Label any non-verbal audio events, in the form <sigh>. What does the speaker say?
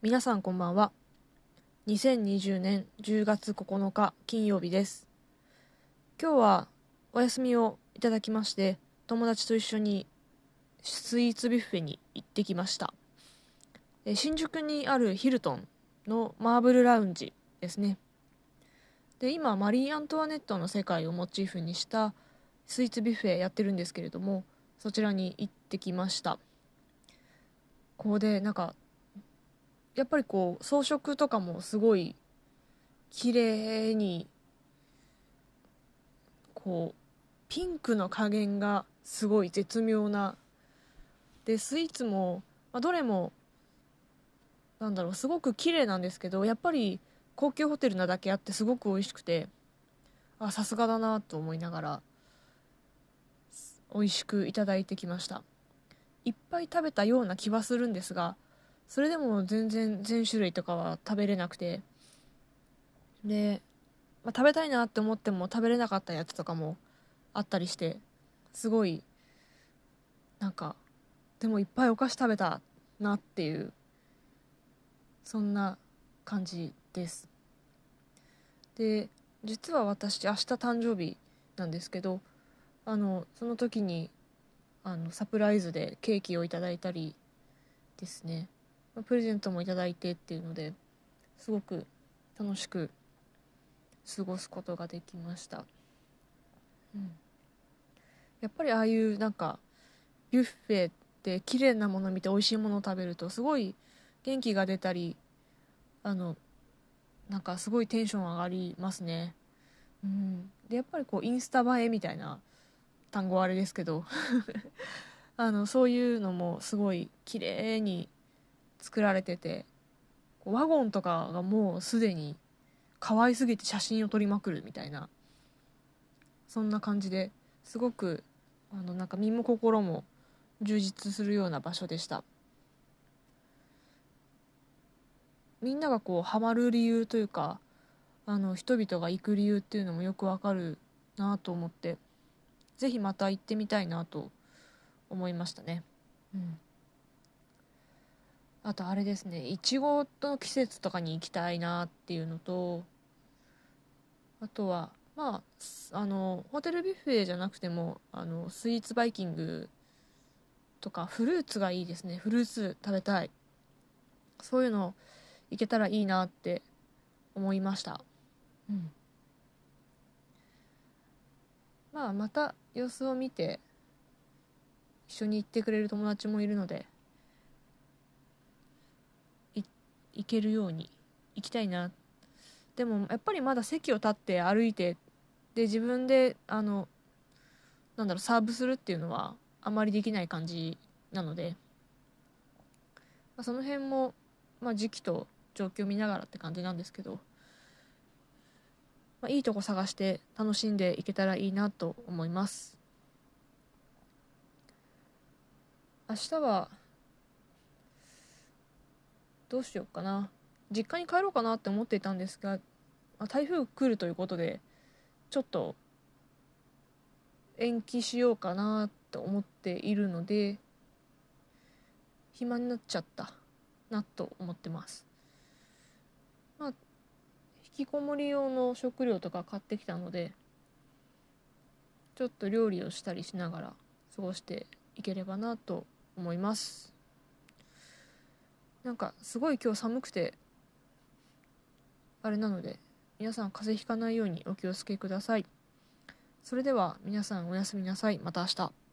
皆さんこんばんは。2020年10月9日金曜日です。今日はお休みをいただきまして友達と一緒にスイーツビュッフェに行ってきました。新宿にあるヒルトンのマーブルラウンジですね。で今マリー・アントワネットの世界をモチーフにしたスイーツビュッフェやってるんですけれどもそちらに行ってきました。ここでなんかやっぱりこう装飾とかもすごい綺麗にこうピンクの加減がすごい絶妙なでスイーツも、まあ、どれもなんだろうすごく綺麗なんですけどやっぱり高級ホテルなだけあってすごく美味しくてあさすがだなと思いながら美味しくいただいてきました。いっぱい食べたような気はするんですがそれでも全然全種類とかは食べれなくて。で、まあ、食べたいなって思っても食べれなかったやつとかもあったりしてすごいなんかでもいっぱいお菓子食べたなっていうそんな感じです。で実は私明日誕生日なんですけどあのその時にあのサプライズでケーキをいただいたりですね。プレゼントもいただいてっていうのですごく楽しく過ごすことができました、うん、やっぱりああいうなんかビュッフェって綺麗なもの見て美味しいものを食べるとすごい元気が出たりあのなんかすごいテンション上がりますね、うん、でやっぱりこうインスタ映えみたいな単語はあれですけど <laughs> あのそういうのもすごい綺麗に作られててワゴンとかがもうすでに可愛すぎて写真を撮りまくるみたいなそんな感じですごくあのなんか身も心も充実するような場所でした。みんながこうハマる理由というかあの人々が行く理由っていうのもよくわかるなと思って是非また行ってみたいなと思いましたね。うん。あとあれですねいちごの季節とかに行きたいなっていうのとあとはまああのホテルビュッフェじゃなくてもあのスイーツバイキングとかフルーツがいいですね。フルーツ食べたい。そういうの行けたらいいなって思いました。うん。まあまた様子を見て一緒に行ってくれる友達もいるので行けるように行きたいな。でもやっぱりまだ席を立って歩いてで自分であのなんだろうサーブするっていうのはあまりできない感じなので、まあ、その辺も、まあ、時期と状況見ながらって感じなんですけど、まあ、いいとこ探して楽しんでいけたらいいなと思います。明日はどうしようかな。実家に帰ろうかなって思っていたんですが、台風来るということでちょっと延期しようかなと思っているので暇になっちゃったなと思ってます。まあ引きこもり用の食料とか買ってきたのでちょっと料理をしたりしながら過ごしていければなと思います。なんかすごい今日寒くてあれなので皆さん風邪ひかないようにお気をつけください。それでは皆さんおやすみなさい。また明日。